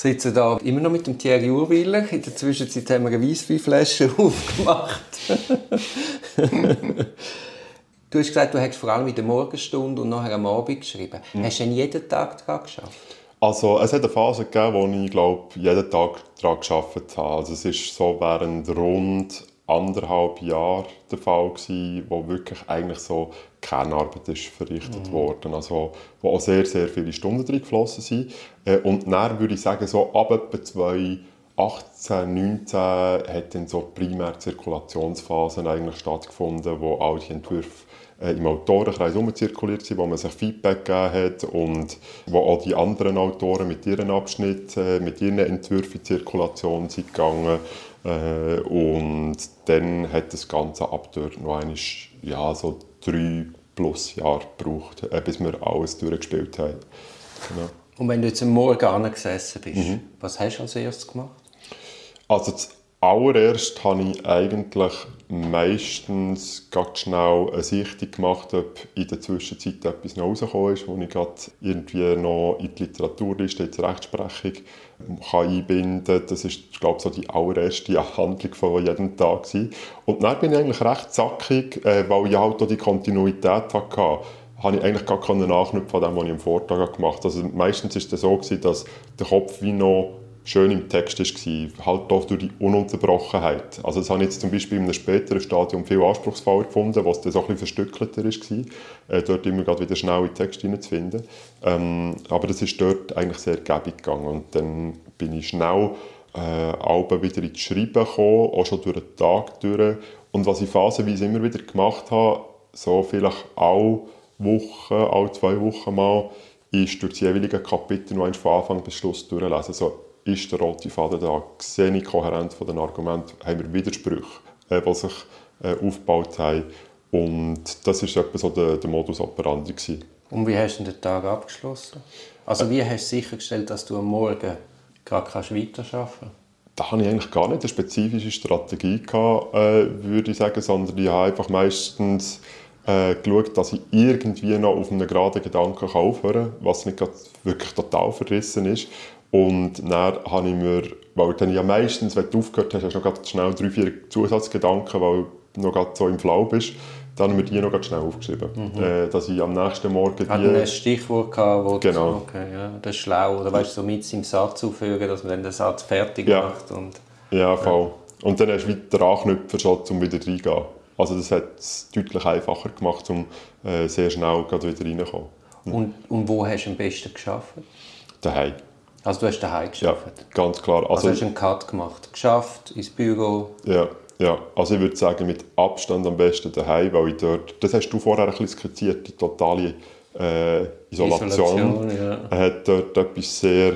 Ich sitze da immer noch mit dem Thierry Urwiller. In der Zwischenzeit haben wir eine Weissweinflasche aufgemacht. du hast gesagt, du hast vor allem in der Morgenstunde und nachher am Abend geschrieben. Mhm. Hast du denn jeden Tag daran geschafft? Also es hat eine Phase gegeben, wo ich glaube jeden Tag daran geschafft habe. Also es ist so während rund anderthalb Jahren der Fall gewesen, wo wirklich eigentlich so Kernarbeit ist verrichtet mhm. worden, also wo auch sehr, sehr viele Stunden drin geflossen sind. Äh, und dann würde ich sagen, so ab etwa 2018, 19 hat dann so primär Zirkulationsphasen eigentlich stattgefunden, wo all die Entwürfe äh, im Autorenkreis umzirkuliert sind, wo man sich Feedback gegeben hat und wo auch die anderen Autoren mit ihren Abschnitten, äh, mit ihren Entwürfen in Zirkulation sind gegangen und dann hat das Ganze ab dort noch einmal, ja, so drei plus Jahre gebraucht, äh, bis wir alles durchgespielt haben. Genau. Und wenn du jetzt am Morgen gesessen bist, mhm. was hast du als erstes gemacht? Also Allererst habe ich eigentlich meistens ganz schnell eine Sichtung gemacht, ob in der Zwischenzeit etwas noch rausgekommen ist, wo ich gerade irgendwie noch in die Literaturliste, in die Rechtsprechung kann einbinden kann. Das ist, glaube ich, so die allererste Handlung von jedem Tag. Gewesen. Und dann bin ich eigentlich recht zackig, äh, weil ich halt auch die Kontinuität hatte habe ich eigentlich gar keine Nachknüpfen von dem, was ich am Vortag gemacht habe. Also meistens war es so, dass der Kopf wie noch schön im Text war, halt auch durch die Ununterbrochenheit. Also das habe ich jetzt zum Beispiel in einem späteren Stadium viel anspruchsvoller gefunden, was dann so ein bisschen verstückelter war, äh, dort immer wieder schnell in den Text hineinzufinden. Ähm, aber das ist dort eigentlich sehr gäbig gegangen und dann bin ich schnell äh, wieder ins Schreiben gekommen, auch schon durch den Tag durch. Und was ich phasenweise immer wieder gemacht habe, so vielleicht alle Wochen, alle zwei Wochen mal, ist durch die jeweiligen Kapitel noch von Anfang bis Schluss durchlesen. So ist der rote Faden da? Sehe ich die Kohärenz der Argumente? Haben wir Widersprüche, äh, die sich äh, aufgebaut haben? Und das war etwa so der, der Modus operandi. Gewesen. Und wie hast du den Tag abgeschlossen? Also wie hast du sichergestellt, dass du am Morgen gerade weiterarbeiten kannst? Da hatte ich eigentlich gar nicht eine spezifische Strategie, gehabt, äh, würde ich sagen, sondern ich habe einfach meistens äh, geschaut, dass ich irgendwie noch auf einen geraden Gedanken aufhören kann, was nicht wirklich total verrissen ist. Und dann habe ich mir, weil dann ja meistens, wenn du aufgehört hast, hast du noch schnell drei, vier Zusatzgedanken, weil du noch so im Flow bist, dann habe ich mir die noch schnell aufgeschrieben. Mhm. Äh, dass ich am nächsten Morgen die... Hat ein Stichwort gehabt, wo genau. du okay, ja, das ist schlau. Oder weißt du, so mit im Satz auffügen, dass man dann den Satz fertig ja. macht. Und, ja, voll. Ja. Und dann hast du wieder Anknüpfer schon, um wieder reingehen. Also das hat es deutlich einfacher gemacht, um äh, sehr schnell wieder reinzukommen. Mhm. Und, und wo hast du am besten geschafft? Daheim. Also du hast daheim geschafft? Ja, ganz klar. Also, also hast du einen Cut gemacht, geschafft, ins Büro? Ja, ja. Also ich würde sagen, mit Abstand am besten daheim, weil ich dort, das hast du vorher ein bisschen skizziert, die totale äh, Isolation, Isolation ja. hat dort etwas sehr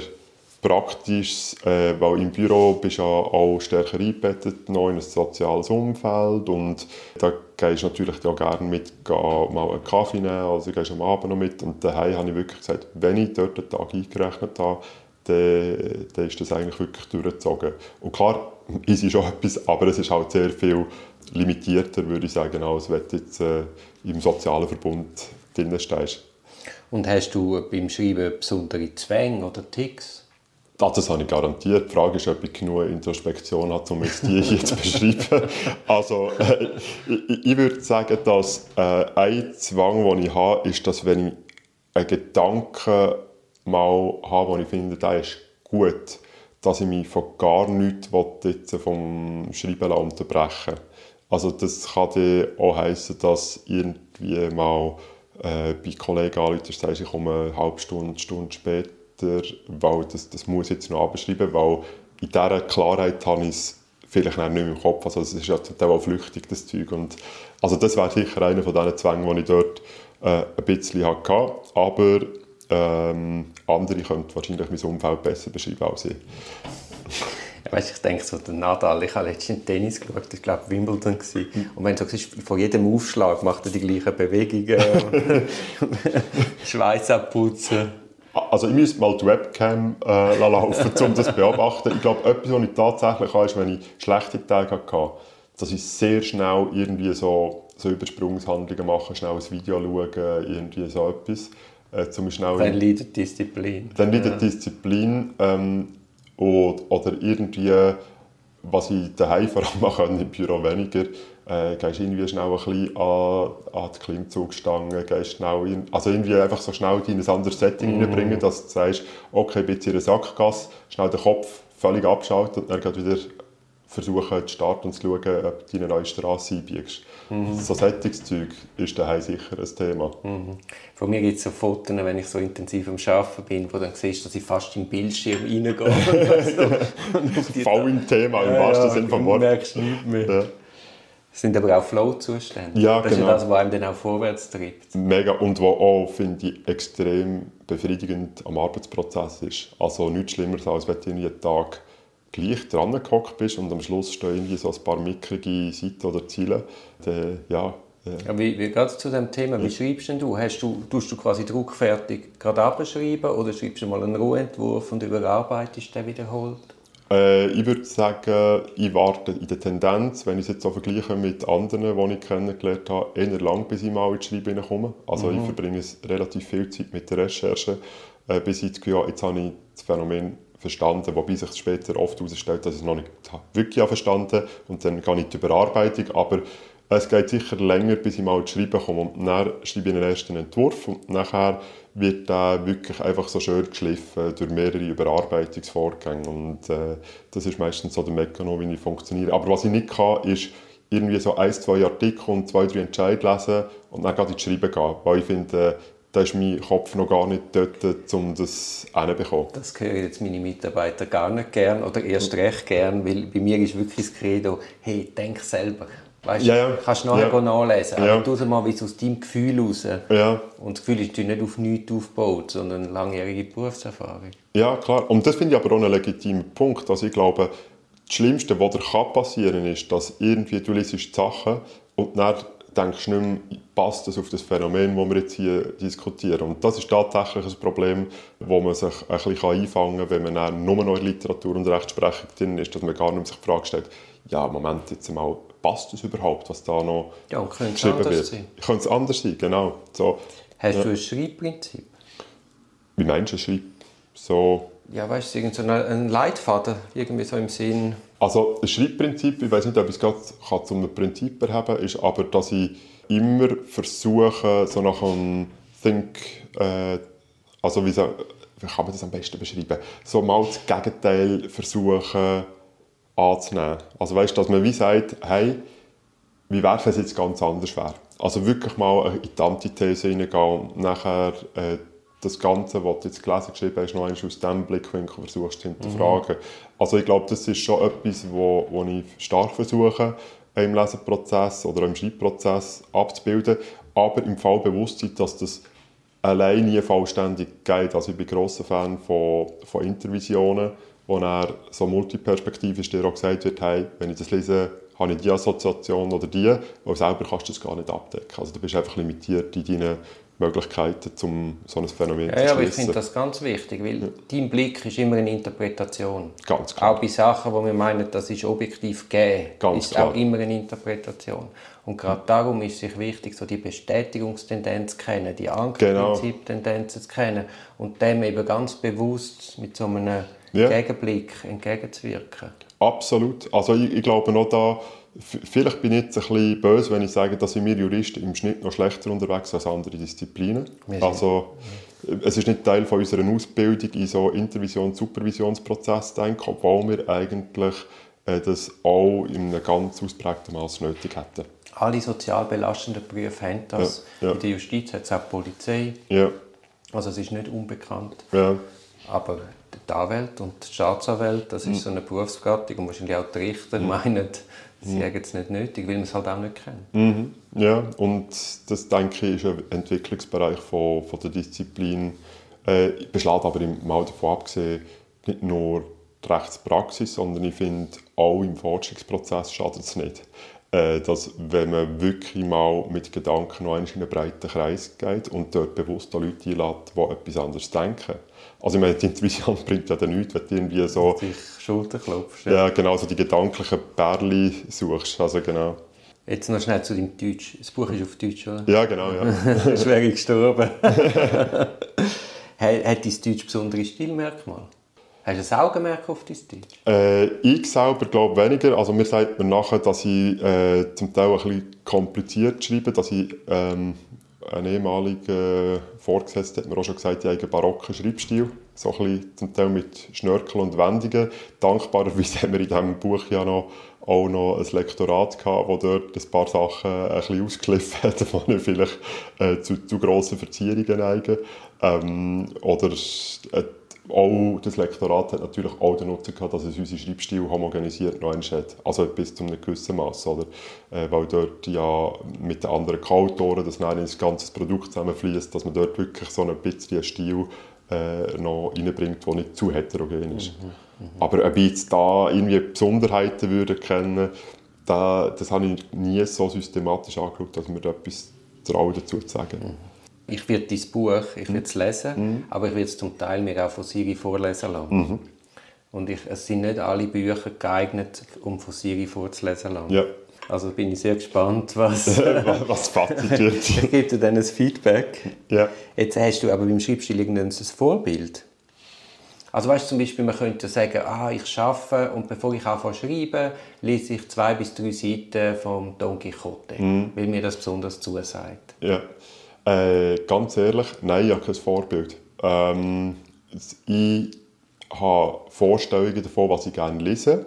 Praktisches, äh, weil im Büro bist du ja auch stärker eingebettet noch in ein soziales Umfeld und da gehst du natürlich auch gerne mit mal einen Kaffee nehmen, also gehst am Abend noch mit und daheim habe ich wirklich gesagt, wenn ich dort den Tag eingerechnet habe, dann, dann ist das eigentlich wirklich durchgezogen. Und klar, ist schon etwas, aber es ist halt sehr viel limitierter, würde ich sagen, als wenn du jetzt äh, im sozialen Verbund drin stehst. Und hast du beim Schreiben besondere Zwänge oder Ticks? Das habe ich garantiert. Die Frage ist, ob ich genug Introspektion habe, um jetzt die hier zu beschreiben. Also, äh, ich, ich, würde sagen, dass äh, ein Zwang, den ich habe, ist, dass wenn ich einen Gedanken mal habe, wo ich finde, der ist gut, dass ich mich von gar nichts vom Schreiben unterbrechen Also das kann auch heissen, dass irgendwie mal äh, bei Kollegen anruft, sagst, ich komme eine halbe Stunde, Stunde später, weil das, das muss ich jetzt noch abschreiben, weil in dieser Klarheit habe ich es vielleicht nicht mehr im Kopf. Also es ist ja total auch flüchtig, das Zeug. Und, also das wäre sicher einer von diesen Zwängen, die ich dort äh, ein bisschen hatte. Aber ähm, andere können wahrscheinlich mein Umfeld besser beschreiben als ich. Ja, weißt, ich denke so, der Nadal, ich habe letztens Tennis geschaut, ich glaube Wimbledon gewesen. Und wenn du so siehst, von jedem Aufschlag macht er die gleichen Bewegungen, Schweiß abputzen. Also ich müsste mal die Webcam äh, laufen, um das zu beobachten. Ich glaube, etwas, was ich tatsächlich habe, ist, wenn ich schlechte Tage hatte, dass ich sehr schnell irgendwie so, so Übersprungshandlungen mache, schnell ein Video schauen, irgendwie so etwas. Äh, zum schnell dann leidet Disziplin. Dann leidet ja. Disziplin. Ähm, Und, oder irgendwie, was ich daheim vor allem machen im Büro weniger, äh, gehst irgendwie schnell ein bisschen an, an die Klimmzugstange, gehst schnell in, also irgendwie einfach so schnell in ein anderes Setting mm. reinbringen, dass du sagst, okay, jetzt in einer Sackgasse, schnell den Kopf völlig abschalten und dann wieder versuchen zu starten und zu schauen, ob du in eine neue Straße einbiegst. Mhm. So Sättigungszeug ist daheim sicher ein Thema. Mhm. Von mir gibt es so Fotos, wenn ich so intensiv am Arbeiten bin, wo du dann siehst, dass ich fast im Bildschirm reingehe. Voll im Thema, im wahrsten ja, Sinne vom Wort. Merkst nichts mehr. Ja. Das sind aber auch Flow-Zustände. Ja, das genau. ist das, was einem dann auch vorwärts treibt. Mega. Und was auch, finde ich, extrem befriedigend am Arbeitsprozess ist. Also nichts Schlimmeres, als wenn du jeden Tag gleich dran gehockt bist und am Schluss stehen irgendwie so ein paar mickrige Seiten oder Ziele. Dann, ja, ja, wie, wie geht es zu dem Thema? Wie schreibst denn du? Hast du? Tust du quasi druckfertig gerade abschreiben oder schreibst du mal einen Rohentwurf und überarbeitest den wiederholt? Äh, ich würde sagen, ich warte in der Tendenz, wenn ich es jetzt so vergleiche mit anderen, die ich kennengelernt habe, eher lang, bis ich mal ins Schreiben komme. Also mhm. ich verbringe relativ viel Zeit mit der Recherche, äh, bis ich das Gefühl habe, jetzt habe ich das Phänomen verstanden, wobei sich später oft herausstellt, dass ich es noch nicht wirklich verstanden und dann gehe ich die Überarbeitung, aber es geht sicher länger, bis ich mal ins Schreiben komme. Und dann schreibe ich einen ersten Entwurf und nachher wird der wirklich einfach so schön geschliffen durch mehrere Überarbeitungsvorgänge. Und äh, das ist meistens so der Mechanismus, wie ich funktioniere. Aber was ich nicht kann, ist irgendwie so ein, zwei Artikel und zwei, drei Entscheidungen lesen und dann ins Schreiben gehen, weil ich finde, da ist mein Kopf noch gar nicht dort, um das hinzubekommen. Das hören jetzt meine Mitarbeiter gar nicht gern oder erst recht gern, weil bei mir ist wirklich das Credo, hey, denk selber. Weißt, ja, ja. Kannst du nachher ja. nachlesen, aber ja. tu mal wie aus deinem Gefühl raus. Ja. Und das Gefühl ist nicht auf nichts aufgebaut, sondern eine langjährige Berufserfahrung. Ja, klar. Und das finde ich aber auch einen legitimen Punkt. Also ich glaube, das Schlimmste, was dir passieren kann, ist, dass irgendwie du liest Sachen und dann denkst nicht mehr, passt das auf das Phänomen, das wir jetzt hier diskutieren. Und das ist tatsächlich ein Problem, wo man sich ein bisschen einfangen kann, wenn man dann nur noch in Literatur und Rechtsprechung drin ist, dass man gar nicht mehr sich die Frage stellt, ja, Moment, jetzt mal, passt das überhaupt, was da noch ja, geschrieben wird? Sein. Könnte es anders sein, genau. So, Hast ja. du ein Schreibprinzip? Wie meinst du ein Schreib? So... Ja, weißt du, so ein Leitfaden, irgendwie so im Sinn... Also ein Schreibprinzip, ich weiß nicht, ob ich es gerade zu einem Prinzip erheben ist aber dass ich immer versuche, so nach einem Think... Äh, also wie, so, wie kann man das am besten beschreiben? So mal das Gegenteil versuchen anzunehmen. Also weißt, dass man wie sagt, hey, wie wäre es jetzt ganz anders wäre? Also wirklich mal in die Antithese hineingehen und nachher äh, das Ganze, was du jetzt gelesen geschrieben hast, noch einmal aus diesem Blickwinkel versuchst zu hinterfragen. Mhm. Also ich glaube, das ist schon etwas, wo, wo ich stark versuche, im Leseprozess oder im Schreibprozess abzubilden, aber im Fall Bewusstsein, dass das allein nie vollständig geht. Also ich bin grosser Fan von, von Intervisionen, wo er so multiperspektivisch dir auch gesagt wird, hey, wenn ich das lese, habe ich die Assoziation oder die, weil selber kannst du das gar nicht abdecken. Also du bist einfach limitiert in deinen Möglichkeiten, um so ein Phänomen ja, zu Ja, aber ich finde das ganz wichtig, weil ja. dein Blick ist immer eine Interpretation. Ganz klar. Auch bei Sachen, wo wir meinen, das ist objektiv gegeben, ganz ist klar. auch immer eine Interpretation. Und gerade mhm. darum ist es wichtig, so die Bestätigungstendenz zu kennen, die Ankerprinzip-Tendenzen zu kennen und dem eben ganz bewusst mit so einem ja. Gegenblick entgegenzuwirken. Absolut. Also ich, ich glaube noch da, vielleicht bin ich jetzt ein bisschen böse, wenn ich sage, dass wir Juristen im Schnitt noch schlechter unterwegs sind als andere Disziplinen. Also es ist nicht Teil von unserer Ausbildung in so Intervisions- Supervisionsprozess denken, obwohl wir eigentlich äh, das auch in einem ganz ausprägten Maß nötig hätten. Alle sozial belastenden Berufe haben das. Ja, ja. In der Justiz hat es auch die Polizei. Ja. Also es ist nicht unbekannt. Ja. Aber die Anwälte und die Staatsanwälte, das ist mhm. so eine Berufsgattung und wahrscheinlich auch die Richter mhm. meinen, sie mhm. haben es nicht nötig, weil man es halt auch nicht kennt. Mhm. Ja, und das denke ich ist ein Entwicklungsbereich von, von der Disziplin. Äh, beschlägt aber mal davon abgesehen, nicht nur die Rechtspraxis, sondern ich finde, auch im Forschungsprozess schadet es nicht. Äh, dass, wenn man wirklich mal mit Gedanken noch in einen breiten Kreis geht und dort bewusst Leute einlädt, die etwas anderes denken also ich meine, die Intuition bringt ja dann nichts, wenn du irgendwie so... Dich Schulter klopfst. Ja. ja, genau, so die gedanklichen Perlen suchst, also genau. Jetzt noch schnell zu deinem Deutsch. Das Buch ist auf Deutsch, oder? Ja, genau, ja. Schwer gestorben. hat dein Deutsch besondere Stilmerkmale? Hast du ein Augenmerk auf dein Deutsch? Äh, ich selber glaube weniger. Also mir sagt man nachher, dass ich äh, zum Teil ein bisschen kompliziert schreibe, dass ich ähm, ein ehemaliger Vorgesetzter hat mir auch schon gesagt, ich habe barocken Schreibstil. So ein bisschen, zum Teil mit Schnörkeln und Wendungen. Dankbarerweise haben wir in diesem Buch ja noch, auch noch ein Lektorat gehabt, wo dort ein paar Sachen ein bisschen ausgeliefert hat, die vielleicht äh, zu, zu grossen Verzierungen neigen. Ähm, oder äh, auch das Lektorat hat natürlich auch den Nutzen gehabt, dass es unseren Schreibstil homogenisiert noch hat. Also bis zu einem gewissen Maß, oder? Äh, weil dort ja mit den anderen Co-Autoren das dann ins ganze Produkt zusammenfließt, dass man dort wirklich so ein bisschen einen Stil äh, noch reinbringt, der nicht zu heterogen ist. Mhm, mh. Aber ob ich jetzt da irgendwie Besonderheiten würde kennen, da, das habe ich nie so systematisch angeschaut, dass mir da etwas traue dazu zu sagen. Mhm ich werde dein Buch, ich werde es lesen, mhm. aber ich werde es zum Teil mir auch von Siri vorlesen lassen. Mhm. Und ich, es sind nicht alle Bücher geeignet, um von Siri vorzulesen lassen. Ja. Also bin ich sehr gespannt, was, was Fazit wird. ich gebe dir dann ein Feedback. Ja. Jetzt hast du aber beim Schreibstil irgendein Vorbild. Also weißt du, zum Beispiel, man könnte sagen, ah, ich arbeite und bevor ich anfange zu schreiben, lese ich zwei bis drei Seiten vom Don Quixote, mhm. weil mir das besonders zusagt. Ja. Äh, ganz ehrlich, nein, ich habe kein Vorbild. Ähm, ich habe Vorstellungen davon, was ich gerne lese,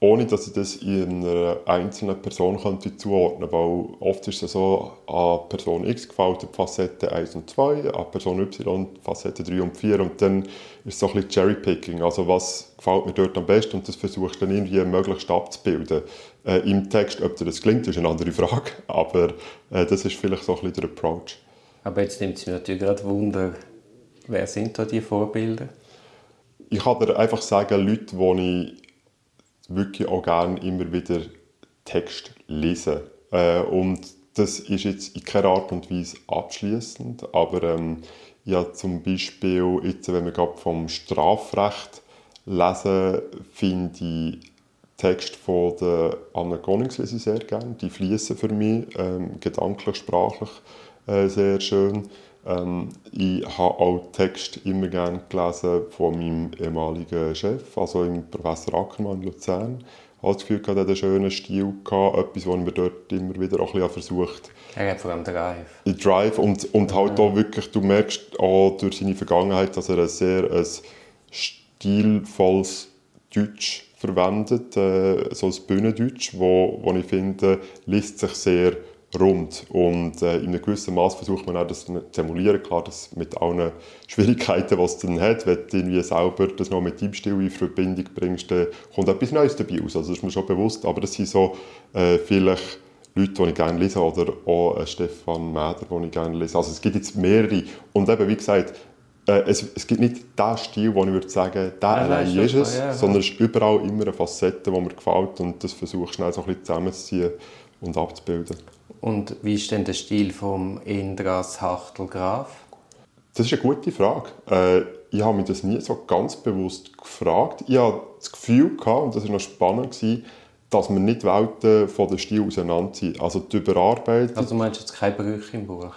ohne dass ich das in einer einzelnen Person könnte zuordnen könnte. Weil oft ist es so, an Person X gefällt die Facette 1 und 2, an Person Y die Facette 3 und 4 und dann ist es so ein bisschen Cherrypicking. Also was gefällt mir dort am besten und das versuche ich dann irgendwie möglichst abzubilden. Äh, Im Text, ob dir das gelingt, ist eine andere Frage, aber äh, das ist vielleicht so ein bisschen der Approach. Aber jetzt nimmt es mich natürlich gerade Wunder, wer sind da die Vorbilder? Ich kann dir einfach sagen, Leute, die ich wirklich auch gerne immer wieder Text lese. Äh, und das ist jetzt in keiner Art und Weise abschließend, aber ähm, ja zum Beispiel jetzt, wenn wir gerade vom Strafrecht lesen, finde ich Text von der Anna Konings sehr gerne. Die fließen für mich ähm, gedanklich, sprachlich äh, sehr schön. Ähm, ich habe auch Text immer gerne gelesen von meinem ehemaligen Chef, also im Professor Ackermann in Luzern. Ich habe das Gefühl, er hatte einen schönen Stil, gehabt, etwas, was wir dort immer wieder auch ein bisschen versucht Er hat vor allem Drive. Drive und, und halt auch wirklich, du merkst auch durch seine Vergangenheit, dass er ein sehr ein stilvolles Deutsch verwendet, äh, so ein Bühnendeutsch, wo, wo ich finde, liest sich sehr rund. Und äh, in einem gewissen Maß versucht man auch das zu emulieren. Klar, das mit allen Schwierigkeiten, die es dann hat, wenn du irgendwie selber das noch mit deinem Stil in Verbindung bringst, dann kommt etwas Neues dabei raus. Also das ist mir schon bewusst. Aber das sind so äh, vielleicht Leute, die ich gerne lese, oder auch äh, Stefan Mäder, den ich gerne lese. Also es gibt jetzt mehrere. Und eben, wie gesagt, äh, es, es, gibt nicht den Stil, wo ich würde sagen, der ja, allein ist es, ja, sondern es ist überall immer eine Facette, die mir gefällt und das versuche ich schnell so ein bisschen zusammenzuziehen und abzubilden. Und wie ist denn der Stil vom Indras Hachtel Graf? Das ist eine gute Frage. Äh, ich habe mich das nie so ganz bewusst gefragt. Ich hatte das Gefühl, gehabt, und das war noch spannend, dass wir nicht Welten von den Stil auseinander sind. Also die Überarbeitung... Also du meinst jetzt keine Brüche im Buch?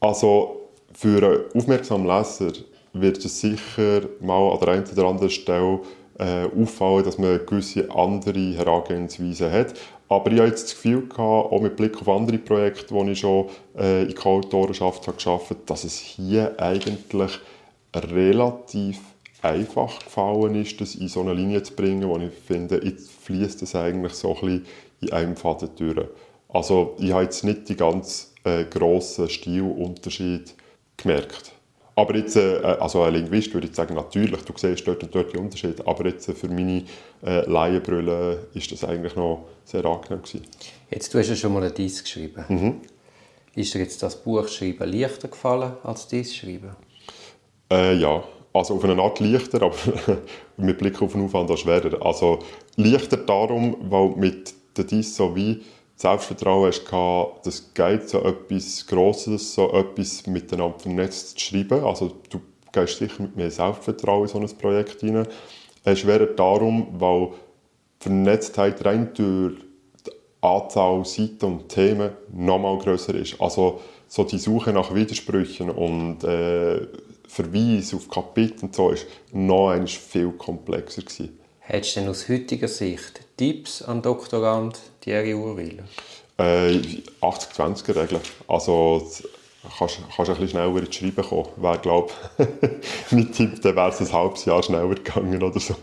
Also für einen aufmerksamen Leser wird es sicher mal an der einen oder anderen Stelle äh, auffallen, dass man eine gewisse andere Herangehensweise hat. Aber ich hatte jetzt das Gefühl, gehabt, auch mit Blick auf andere Projekte, die ich schon äh, in Co-Autorenschaft habe habe, dass es hier eigentlich relativ einfach gefallen ist, das in so eine Linie zu bringen, wo ich finde, jetzt fließt das eigentlich so ein bisschen in einem Faden durch. Also ich habe jetzt nicht die ganz äh, grossen Stilunterschiede gemerkt. Aber jetzt, äh, also ein Linguist würde ich sagen, natürlich, du siehst dort und dort die Unterschiede, aber jetzt äh, für meine äh, Laienbrille ist das eigentlich noch sehr angenehm gewesen. Jetzt, du hast ja schon mal ein Dies geschrieben. Mhm. Ist dir jetzt das Buch schreiben leichter gefallen als dies schreiben? Äh, ja, also auf eine Art leichter, aber mit Blick auf den Aufwand auch schwerer. Also leichter darum, weil mit der Dies so wie Selbstvertrauen hast gehabt, das geht so etwas Grosses, so etwas miteinander vernetzt zu schreiben. Also du gehst sicher mit mehr Selbstvertrauen in so ein Projekt hinein. Es wäre darum, weil Vernetztheit rein durch die Anzahl Seiten und Themen noch mal grösser ist. Also so die Suche nach Widersprüchen und äh, Verweis auf Kapitel und so ist noch viel komplexer gewesen. Hättest du denn aus heutiger Sicht Tipps an Doktorand Thierry Urwiller? Äh, 80-20-Regel. Also kannst, kannst ein bisschen schneller ins Schreiben kommen. Wäre, glaube mein Tipp, dann wäre es ein halbes Jahr schneller gegangen oder so.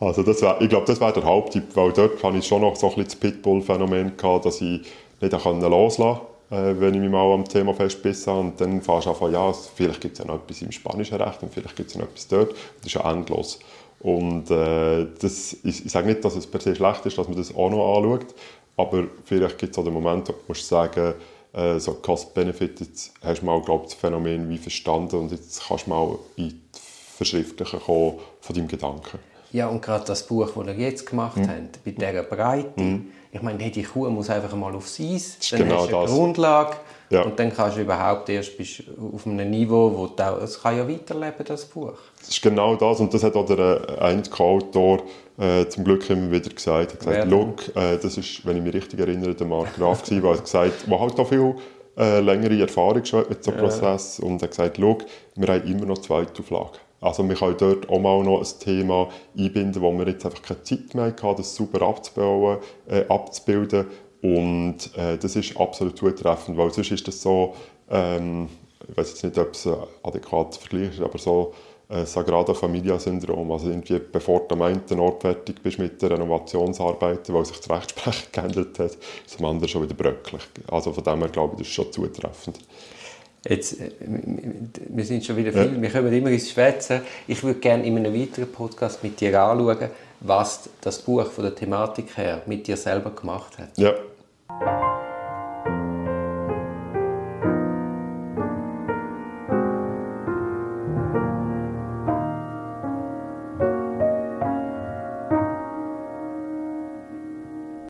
Also das wär, ich glaube, das wäre der Haupttipp, weil dort hatte ich schon noch so ein bisschen das Pitbull-Phänomen, dass ich nicht loslassen konnte, äh, wenn ich mich mal am Thema festbissen habe. Und dann fährst du einfach, ja, vielleicht gibt es ja noch etwas im spanischen Recht und vielleicht gibt es ja noch etwas dort. Das ist ja endlos. Und äh, das, ich, ich sage nicht, dass es per se schlecht ist, dass man das auch noch anschaut, aber vielleicht gibt es auch den Moment, wo du musst sagen äh, so Cost-Benefit, jetzt hast du mal, glaube das Phänomen wie verstanden und jetzt kannst du mal in die Verschriftlichen kommen von deinem Gedanken. Ja, und gerade das Buch, das ihr jetzt gemacht mhm. habt, bei dieser Breite, mhm. ich meine, die Kuh muss einfach mal aufs Eis, dann genau hast du eine das. Grundlage ja. und dann kannst du überhaupt erst bist auf einem Niveau, wo du, es kann ja weiterleben, das Buch. Das ist genau das und das hat auch der äh, eine Co-Autor äh, zum Glück immer wieder gesagt. Er hat gesagt, Look, äh, das ist, wenn ich mich richtig erinnere, der Mark Graf gewesen, der hat gesagt, der halt auch viel äh, längere Erfahrung schon mit so einem ja. Prozess und er hat gesagt, Look, wir haben immer noch zwei Auflagen. Also wir können dort auch mal noch ein Thema einbinden, wo wir jetzt einfach keine Zeit mehr hatten, das super abzubauen, äh, abzubilden und äh, das ist absolut zutreffend, weil sonst ist das so, ähm, ich weiß jetzt nicht, ob es adäquat vergleicht ist, aber so äh, Sagrada Familia-Syndrom. Also irgendwie, bevor du am einen Ort fertig bist mit den Renovationsarbeiten, weil sich das Rechtsprechung geändert hat, ist am anderen schon wieder bröcklich. Also von dem her glaube ich, das ist schon zutreffend. Jetzt, äh, wir sind schon wieder viel, ja. wir kommen immer ins Schwätzen. Ich würde gerne in einem weiteren Podcast mit dir anschauen, was das Buch von der Thematik her mit dir selber gemacht hat. Ja. Thank you.